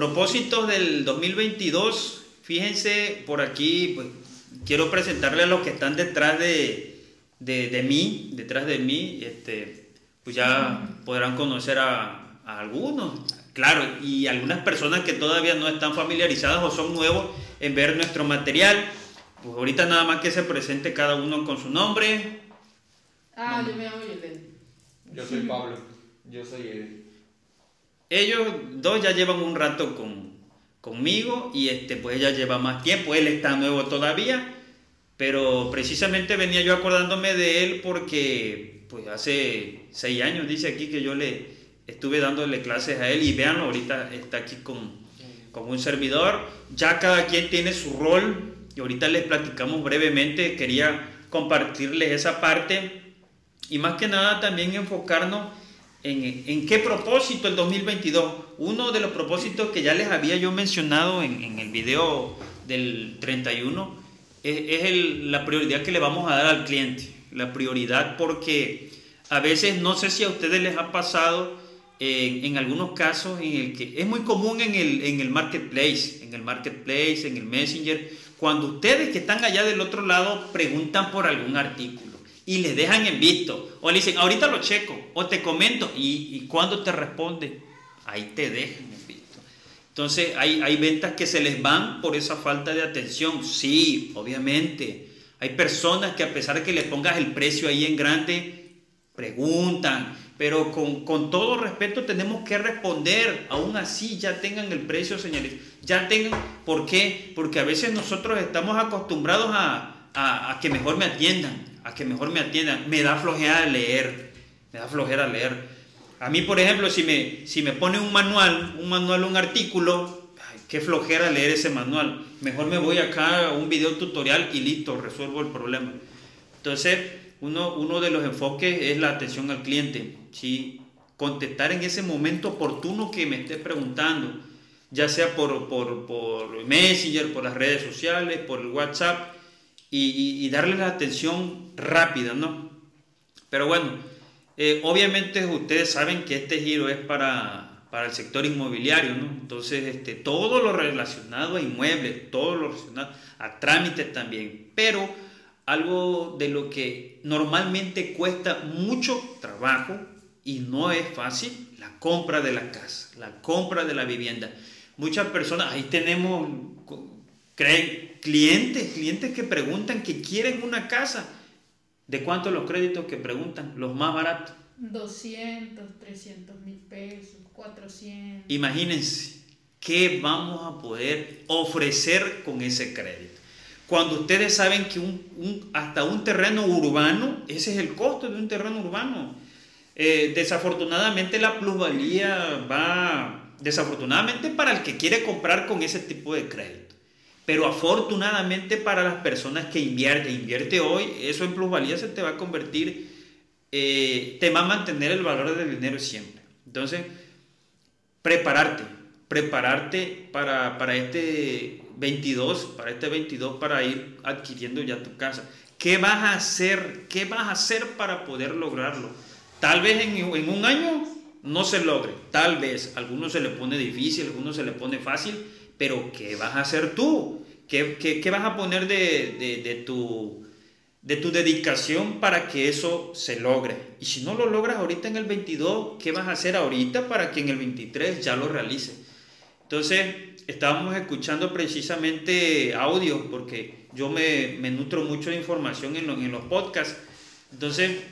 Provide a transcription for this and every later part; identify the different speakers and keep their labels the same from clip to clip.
Speaker 1: propósitos del 2022, fíjense por aquí, pues quiero presentarle a los que están detrás de, de, mí, detrás de mí, este, pues ya podrán conocer a, a algunos, claro, y algunas personas que todavía no están familiarizadas o son nuevos en ver nuestro material. Pues ahorita nada más que se presente cada uno con su nombre.
Speaker 2: Ah, yo me llamo Yelena.
Speaker 3: Yo soy Pablo. Yo soy él.
Speaker 1: Ellos dos ya llevan un rato con, conmigo y este, pues ella lleva más tiempo. Él está nuevo todavía, pero precisamente venía yo acordándome de él porque pues hace seis años dice aquí que yo le estuve dándole clases a él y véanlo, ahorita está aquí con, con un servidor. Ya cada quien tiene su rol y ahorita les platicamos brevemente. Quería compartirles esa parte y más que nada también enfocarnos en, qué propósito el 2022. Uno de los propósitos que ya les había yo mencionado en, el video del 31 es, la prioridad que le vamos a dar al cliente. La prioridad porque a veces no sé si a ustedes les ha pasado en, algunos casos en el que es muy común en el marketplace, en el marketplace, en el messenger, cuando ustedes que están allá del otro lado preguntan por algún artículo y les dejan en visto. O le dicen, ahorita lo checo, o te comento, y, y cuando te responde, ahí te dejan en visto. Entonces hay, hay ventas que se les van por esa falta de atención. Sí, obviamente. Hay personas que a pesar de que le pongas el precio ahí en grande, preguntan, pero con, con, todo respeto tenemos que responder, aún así ya tengan el precio, señores, ya tengan, ¿por qué? Porque a veces nosotros estamos acostumbrados a, a, a que mejor me atiendan, a que mejor me atiendan. Me da flojera leer, me da flojera leer. A mí, por ejemplo, si me, si me pone un manual, un manual, un artículo, qué flojera leer ese manual. Mejor me voy acá a un video tutorial y listo, resuelvo el problema. Entonces, uno, uno de los enfoques es la atención al cliente. ¿sí? Contestar en ese momento oportuno que me esté preguntando, ya sea por, por, por Messenger, por las redes sociales, por el WhatsApp y, y, darle la atención rápida, ¿no? Pero bueno, eh, obviamente ustedes saben que este giro es para, para el sector inmobiliario, ¿no? Entonces, este, todo lo relacionado a inmuebles, todo lo relacionado a trámites también, pero algo de lo que normalmente cuesta mucho trabajo y no es fácil, la compra de la casa, la compra de la vivienda. Muchas personas, ahí tenemos, creen, clientes, clientes que preguntan que quieren una casa. ¿De cuánto los créditos que preguntan? Los más baratos.
Speaker 2: 200, 300 mil pesos, 400.
Speaker 1: Imagínense qué vamos a poder ofrecer con ese crédito. Cuando ustedes saben que un, un, hasta un terreno urbano, ese es el costo de un terreno urbano. Eh, desafortunadamente la plusvalía va, desafortunadamente para el que quiere comprar con ese tipo de crédito. Pero afortunadamente para las personas que invierte, invierte hoy, eso en plusvalía se te va a convertir, eh, te va a mantener el valor del dinero siempre. Entonces, prepararte, prepararte para, para este 22, para este 22, para ir adquiriendo ya tu casa. ¿Qué vas a hacer? ¿Qué vas a hacer para poder lograrlo? Tal vez en, en un año no se logre, tal vez. A algunos se le pone difícil, a algunos se le pone fácil, pero ¿qué vas a hacer tú? ¿Qué, qué, vas a poner de, de, de, tu, de tu dedicación para que eso se logre? Y si no lo logras ahorita en el 22, ¿qué vas a hacer ahorita para que en el 23 ya lo realices? Entonces, estábamos escuchando precisamente audio, porque yo me, me nutro mucho de información en, lo, en, los podcasts. Entonces,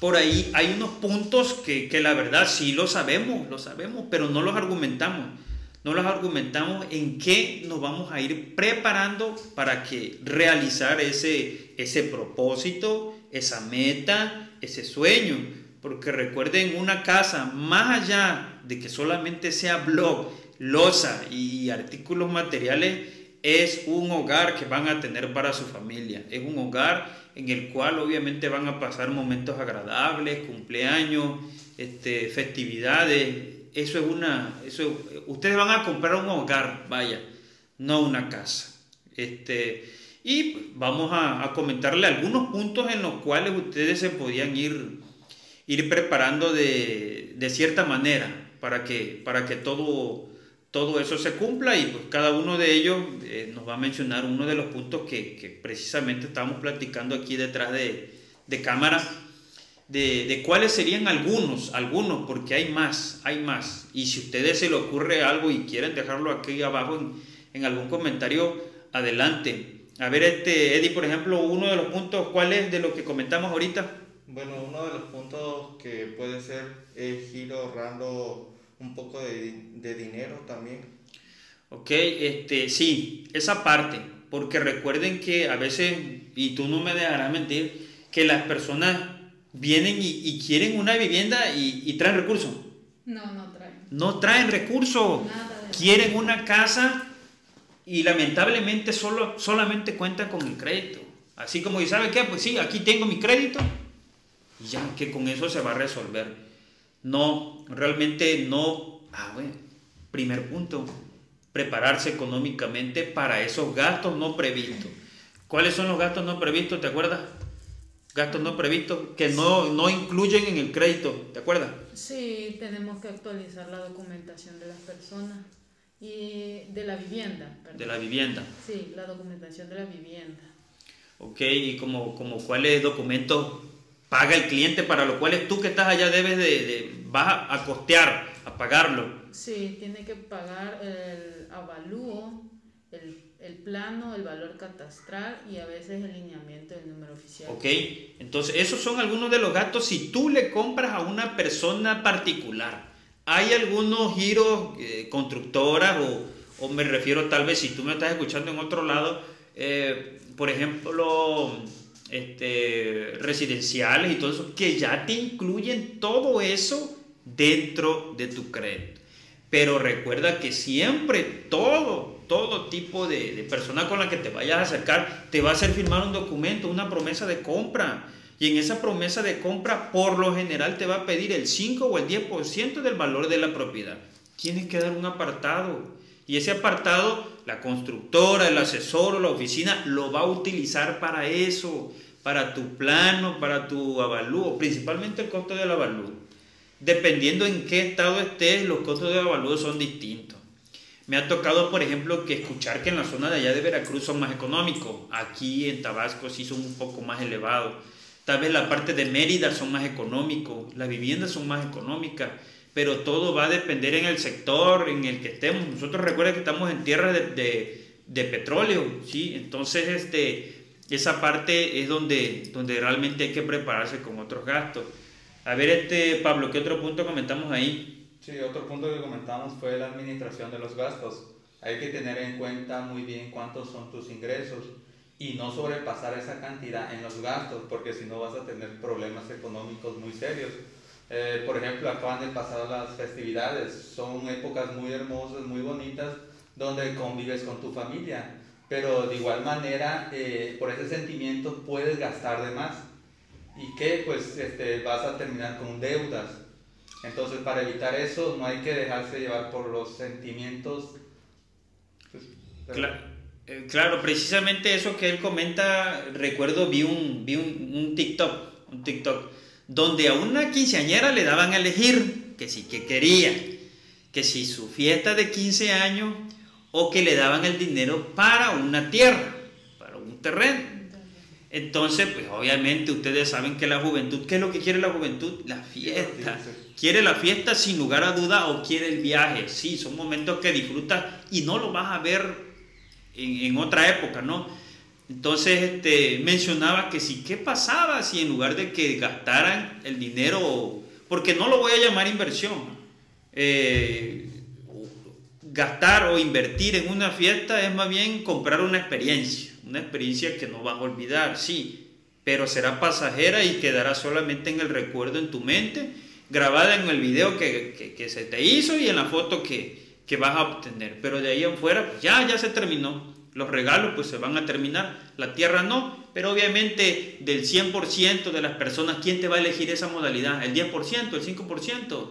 Speaker 1: por ahí hay unos puntos que, que la verdad sí lo sabemos, lo sabemos, pero no los argumentamos no los argumentamos en qué nos vamos a ir preparando para que realizar ese, ese propósito, esa meta, ese sueño. Porque recuerden, una casa, más allá de que solamente sea blog, losa y artículos materiales, es un hogar que van a tener para su familia. Es un hogar en el cual obviamente van a pasar momentos agradables, cumpleaños, este, festividades, eso es una, eso, ustedes van a comprar un hogar, vaya, no una casa. Este, y vamos a, a, comentarle algunos puntos en los cuales ustedes se podían ir, ir preparando de, de cierta manera para que, para que todo, todo eso se cumpla y pues cada uno de ellos eh, nos va a mencionar uno de los puntos que, precisamente estamos platicando aquí detrás de, de cámara, de, de, cuáles serían algunos, algunos, porque hay más, hay más. Y si a ustedes se le ocurre algo y quieren dejarlo aquí abajo en, en algún comentario, adelante. A ver, este, Eddie, por ejemplo, uno de los puntos, ¿cuál es de lo que comentamos ahorita?
Speaker 3: Bueno, uno de los puntos que puede ser es ir ahorrando un poco de, de dinero también.
Speaker 1: Ok, este, sí, esa parte, porque recuerden que a veces, y tú no me dejarás mentir, que las personas vienen y, y quieren una vivienda y, y, traen recursos.
Speaker 2: No, no traen.
Speaker 1: No traen recursos. Quieren una casa y lamentablemente solo, solamente cuentan con el crédito. Así como, ¿y sabe qué? Pues sí, aquí tengo mi crédito. Y ya que con eso se va a resolver. No, realmente no. Ah, bueno, primer punto, prepararse económicamente para esos gastos no previstos. ¿Cuáles son los gastos no previstos? ¿Te acuerdas? Gastos no previstos que no, no incluyen en el crédito, ¿te acuerdas?
Speaker 2: Sí, tenemos que actualizar la documentación de las personas y de la vivienda.
Speaker 1: Perdón. De la vivienda.
Speaker 2: Sí, la documentación de la vivienda.
Speaker 1: Ok, y como, como cuáles documentos paga el cliente para lo cual tú que estás allá debes de, de vas a costear, a pagarlo.
Speaker 2: Sí, tiene que pagar el avalúo, el, el, plano, el valor catastral y a veces el lineamiento del número oficial.
Speaker 1: Ok, entonces esos son algunos de los gastos si tú le compras a una persona particular. Hay algunos giros eh, constructoras o, o, me refiero tal vez si tú me estás escuchando en otro lado, eh, por ejemplo este, residenciales y todo eso, que ya te incluyen todo eso dentro de tu crédito. Pero recuerda que siempre todo, todo tipo de, persona con la que te vayas a acercar te va a hacer firmar un documento, una promesa de compra. Y en esa promesa de compra, por lo general, te va a pedir el 5 o el 10% del valor de la propiedad. Tienes que dar un apartado. Y ese apartado, la constructora, el asesor o la oficina lo va a utilizar para eso, para tu plano, para tu avalúo, principalmente el costo del avalúo. Dependiendo en qué estado estés, los costos de avalúo son distintos. Me ha tocado, por ejemplo, que escuchar que en la zona de allá de Veracruz son más económicos. Aquí en Tabasco sí son un poco más elevados. Tal vez la parte de Mérida son más económicos, las viviendas son más económicas pero todo va a depender en el sector en el que estemos. Nosotros recuerden que estamos en tierra de, de, de, petróleo, ¿sí? Entonces, este, esa parte es donde, donde realmente hay que prepararse con otros gastos. A ver, este, Pablo, ¿qué otro punto comentamos ahí?
Speaker 3: Sí, otro punto que comentamos fue la administración de los gastos. Hay que tener en cuenta muy bien cuántos son tus ingresos y no sobrepasar esa cantidad en los gastos, porque si no vas a tener problemas económicos muy serios eh, por ejemplo, acaban de pasar las festividades, son épocas muy hermosas, muy bonitas, donde convives con tu familia, pero de igual manera, eh, por ese sentimiento puedes gastar de más y que pues este, vas a terminar con deudas. Entonces, para evitar eso, no hay que dejarse llevar por los sentimientos.
Speaker 1: Pues, claro, eh, claro, precisamente eso que él comenta, recuerdo, vi un, vi un, un TikTok, un TikTok donde a una quinceañera le daban a elegir que si que quería, que si su fiesta de 15 años o que le daban el dinero para una tierra, para un terreno. Entonces, pues obviamente ustedes saben que la juventud, ¿qué es lo que quiere la juventud? La fiesta. Quiere la fiesta sin lugar a duda o quiere el viaje. Sí, son momentos que disfrutas y no lo vas a ver en, en otra época, ¿no? Entonces este, mencionaba que sí, ¿qué pasaba si en lugar de que gastaran el dinero, porque no lo voy a llamar inversión, eh, gastar o invertir en una fiesta es más bien comprar una experiencia, una experiencia que no vas a olvidar, sí, pero será pasajera y quedará solamente en el recuerdo en tu mente, grabada en el video que, que, se te hizo y en la foto que, que vas a obtener, pero de ahí en fuera, pues ya, ya se terminó los regalos pues se van a terminar, la tierra no, pero obviamente del 100% de las personas, ¿quién te va a elegir esa modalidad? ¿El 10%? ¿El 5%?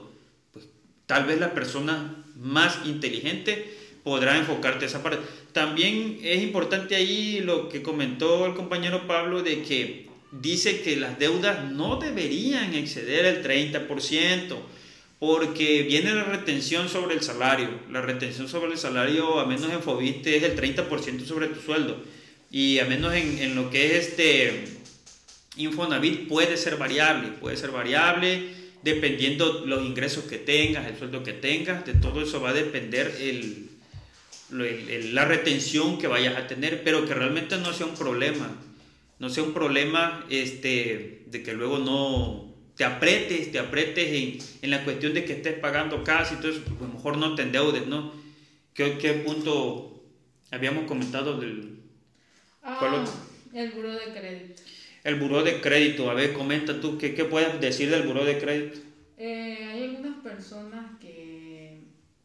Speaker 1: Pues tal vez la persona más inteligente podrá enfocarte esa parte. También es importante ahí lo que comentó el compañero Pablo de que dice que las deudas no deberían exceder el 30%, porque viene la retención sobre el salario. La retención sobre el salario, a menos en Fobiste, es el 30% sobre tu sueldo. Y a menos en, en, lo que es este Infonavit puede ser variable, puede ser variable dependiendo los ingresos que tengas, el sueldo que tengas, de todo eso va a depender el, la retención que vayas a tener, pero que realmente no sea un problema, no sea un problema este, de que luego no, te apretes, te apretes en, en, la cuestión de que estés pagando casi, entonces pues mejor no te endeudes, ¿no? ¿Qué, qué punto habíamos comentado del...
Speaker 2: Ah, el buro de crédito.
Speaker 1: El buro de crédito, a ver, comenta tú, ¿qué, qué puedes decir del buro de crédito?
Speaker 2: Eh, hay algunas personas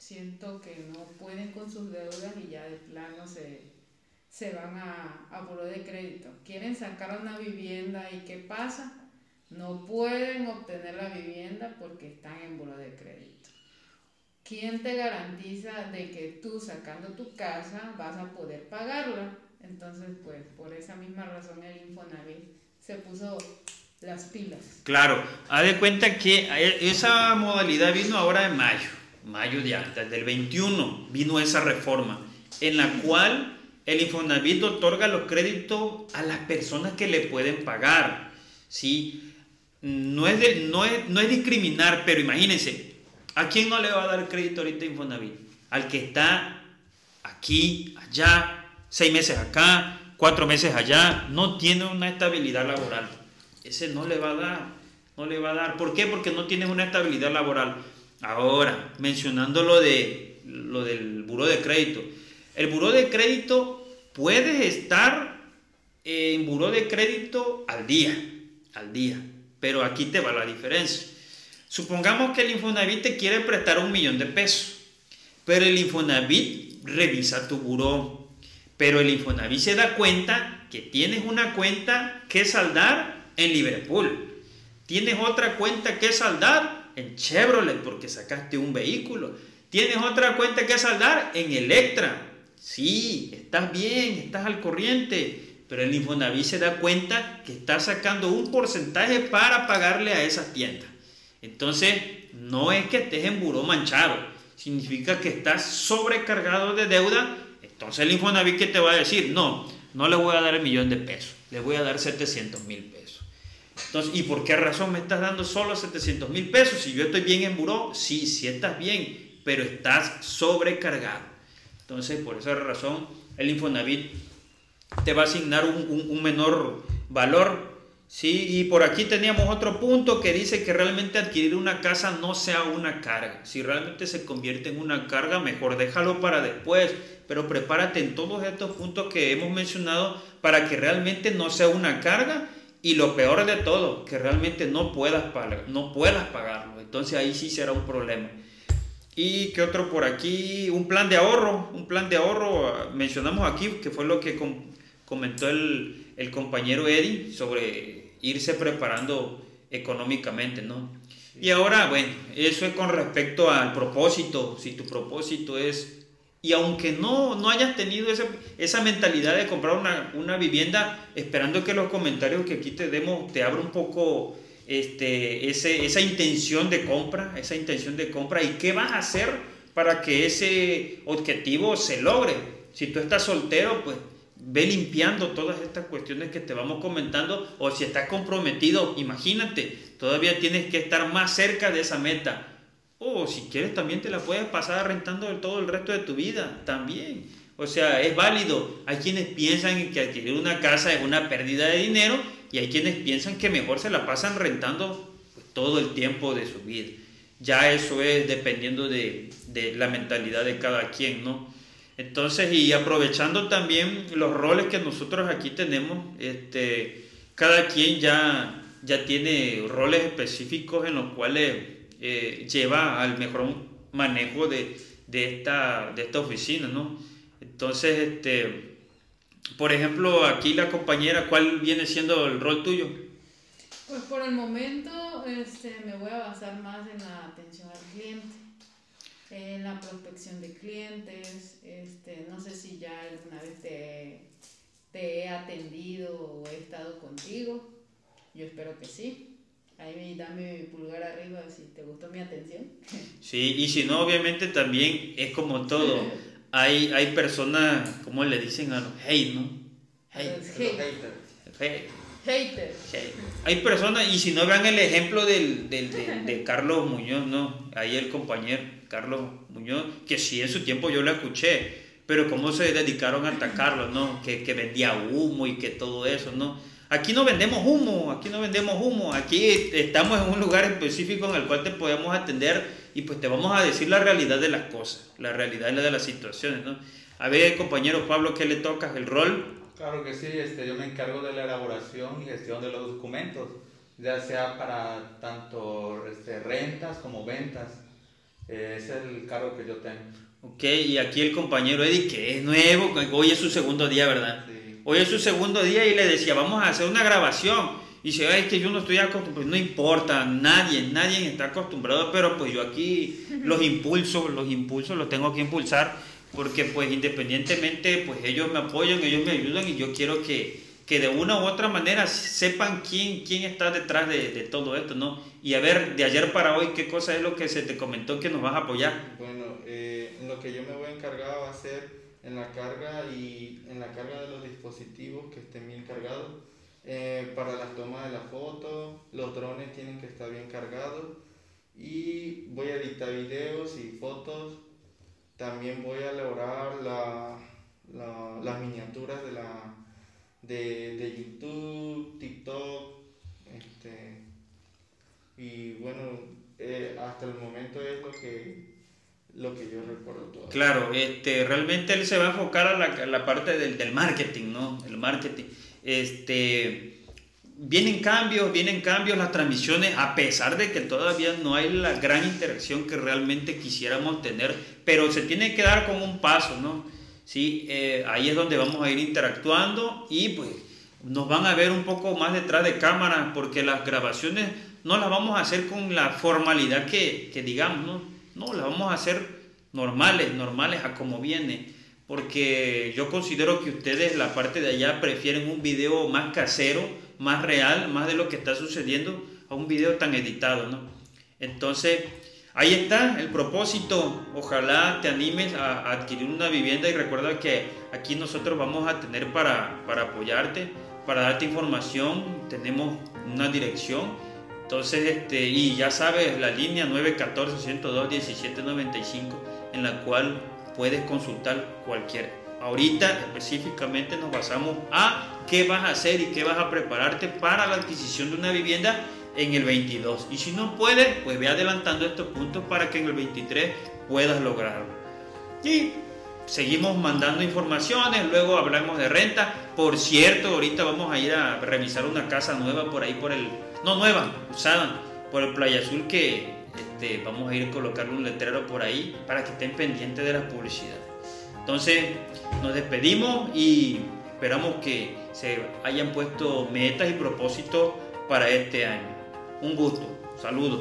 Speaker 2: siento que no pueden con sus deudas y ya de plano se, se van a, a de crédito. Quieren sacar una vivienda y ¿qué pasa? No pueden obtener la vivienda porque están en buro de crédito. ¿Quién te garantiza de que tú sacando tu casa vas a poder pagarla? Entonces, pues por esa misma razón el Infonavit se puso las pilas.
Speaker 1: Claro, haz de cuenta que esa modalidad vino ahora en mayo, mayo de desde el 21 vino esa reforma en la cual el Infonavit otorga los créditos a las personas que le pueden pagar, ¿sí? no es, no, es, no es discriminar, pero imagínense, ¿a quién no le va a dar crédito ahorita Infonavit? Al que está aquí, allá, seis meses acá, cuatro meses allá, no tiene una estabilidad laboral. Ese no le va a dar, no le va a dar. ¿Por qué? Porque no tiene una estabilidad laboral. Ahora, mencionando lo, de, lo del buro de crédito. El buro de crédito puedes estar en buro de crédito al día, al día pero aquí te va la diferencia. Supongamos que el Infonavit te quiere prestar un millón de pesos, pero el Infonavit revisa tu buró, pero el Infonavit se da cuenta que tienes una cuenta que saldar en Liverpool, tienes otra cuenta que saldar en Chevrolet porque sacaste un vehículo, tienes otra cuenta que saldar en Electra. Sí, estás bien, estás al corriente, pero el Infonavit se da cuenta que está sacando un porcentaje para pagarle a esas tiendas. Entonces, no es que estés en buró manchado, significa que estás sobrecargado de deuda. Entonces el Infonavit que te va a decir, no, no le voy a dar el millón de pesos, le voy a dar 700 mil pesos. Entonces, ¿y por qué razón me estás dando solo 700 mil pesos? Si yo estoy bien en buró, sí, sí estás bien, pero estás sobrecargado. Entonces, por esa razón, el Infonavit te va a asignar un, menor valor. ¿sí? Y por aquí teníamos otro punto que dice que realmente adquirir una casa no sea una carga. Si realmente se convierte en una carga, mejor déjalo para después. Pero prepárate en todos estos puntos que hemos mencionado para que realmente no sea una carga. Y lo peor de todo, que realmente no puedas, pagar, no puedas pagarlo. Entonces ahí sí será un problema. Y qué otro por aquí, un plan de ahorro, un plan de ahorro, mencionamos aquí, que fue lo que comentó el, el compañero Eddie sobre irse preparando económicamente, ¿no? Y ahora, bueno, eso es con respecto al propósito, si tu propósito es, y aunque no, no hayas tenido esa, esa mentalidad de comprar una, una, vivienda, esperando que los comentarios que aquí te demos te abra un poco este, ese, esa intención de compra, esa intención de compra, y qué vas a hacer para que ese objetivo se logre. Si tú estás soltero, pues ve limpiando todas estas cuestiones que te vamos comentando o si estás comprometido, imagínate, todavía tienes que estar más cerca de esa meta. O si quieres también te la puedes pasar rentando todo el resto de tu vida, también. O sea, es válido. Hay quienes piensan que adquirir una casa es una pérdida de dinero y hay quienes piensan que mejor se la pasan rentando pues, todo el tiempo de su vida. Ya eso es dependiendo de, de la mentalidad de cada quien, ¿no? Entonces, y aprovechando también los roles que nosotros aquí tenemos, este, cada quien ya, ya tiene roles específicos en los cuales eh, lleva al mejor manejo de, de, esta, de esta oficina, ¿no? Entonces, este, por ejemplo, aquí la compañera, ¿cuál viene siendo el rol tuyo?
Speaker 2: Pues por el momento este, me voy a basar más en la atención al cliente en la prospección de clientes. Este, no sé si ya alguna vez te, te he atendido o he estado contigo. Yo espero que sí. Ahí dame mi pulgar arriba si te gustó mi atención.
Speaker 1: Sí, y si no, obviamente también es como todo. Hay, hay personas, ¿cómo le dicen a los hate, no? Hate.
Speaker 2: Hate-
Speaker 1: Hate.
Speaker 2: haters.
Speaker 1: hate. Hay personas, y si no vean el ejemplo del, del- de, de Carlos Muñoz, ¿no? Ahí el compañero Carlos Muñoz, que sí en su tiempo yo lo escuché, pero cómo se dedicaron a atacarlo, ¿no? Que, que vendía humo y que todo eso, ¿no? Aquí no vendemos humo, aquí no vendemos humo, aquí estamos en un lugar específico en el cual te podemos atender y pues te vamos a decir la realidad de las cosas, la realidad de las situaciones, ¿no? A ver, compañero Pablo, ¿qué le tocas? ¿El rol?
Speaker 3: Claro que sí, este, yo me encargo de la elaboración y gestión de los documentos, ya sea para tanto este, rentas como ventas. Eh, es el cargo que yo tengo.
Speaker 1: Ok, y aquí el compañero Eddie, que es nuevo, hoy es su segundo día, ¿verdad?
Speaker 3: Sí.
Speaker 1: Hoy es su segundo día y le decía, vamos a hacer una grabación. Y dice, ay, es que yo no estoy acostumbrado. Pues no importa, nadie, nadie está acostumbrado, pero pues yo aquí los impulsos, los impulsos los tengo que impulsar porque pues independientemente, pues ellos me apoyan, ellos me ayudan y yo quiero que, que de una u otra manera sepan quién, quién está detrás de, de todo esto, ¿no? Y a ver, de ayer para hoy, ¿qué cosa es lo que se te comentó que nos vas a apoyar?
Speaker 4: Bueno, eh, lo que yo me voy a encargar va a ser en la carga y en la carga de los dispositivos que estén bien cargados. Eh, para las tomas de la foto, los drones tienen que estar bien cargados. Y voy a editar videos y fotos. También voy a elaborar la, la- las miniaturas de, la, de, de YouTube, TikTok. Este, y bueno, eh, hasta el momento es lo que, lo que yo recuerdo todo.
Speaker 1: Claro, este, realmente él se va a enfocar a la, la parte del, del marketing, ¿no? El marketing. Este, vienen cambios, vienen cambios las transmisiones, a pesar de que todavía no hay la gran interacción que realmente quisiéramos tener, pero se tiene que dar con un paso, ¿no? Sí, eh, ahí es donde vamos a ir interactuando y pues nos van a ver un poco más detrás de cámara porque las grabaciones no las vamos a hacer con la formalidad que, que digamos, ¿no? No, las vamos a hacer normales, normales a como viene. Porque yo considero que ustedes, la parte de allá, prefieren un video más casero, más real, más de lo que está sucediendo, a un video tan editado, ¿no? Entonces, ahí está el propósito. Ojalá te animes a, adquirir una vivienda y recuerda que aquí nosotros vamos a tener para, para apoyarte, para darte información. Tenemos una dirección. Entonces, este, y ya sabes, la línea 914-102-1795 en la cual puedes consultar cualquier. Ahorita específicamente nos basamos a qué vas a hacer y qué vas a prepararte para la adquisición de una vivienda en el 22. Y si no puedes, pues ve adelantando estos puntos para que en el 23 puedas lograrlo. Y seguimos mandando informaciones, luego hablamos de renta. Por cierto, ahorita vamos a ir a revisar una casa nueva por ahí, por el... No nueva, usada, por el Playa Azul que este, vamos a ir a colocar un letrero por ahí para que estén pendientes de la publicidad. Entonces, nos despedimos y esperamos que se hayan puesto metas y propósitos para este año. Un gusto. Saludos.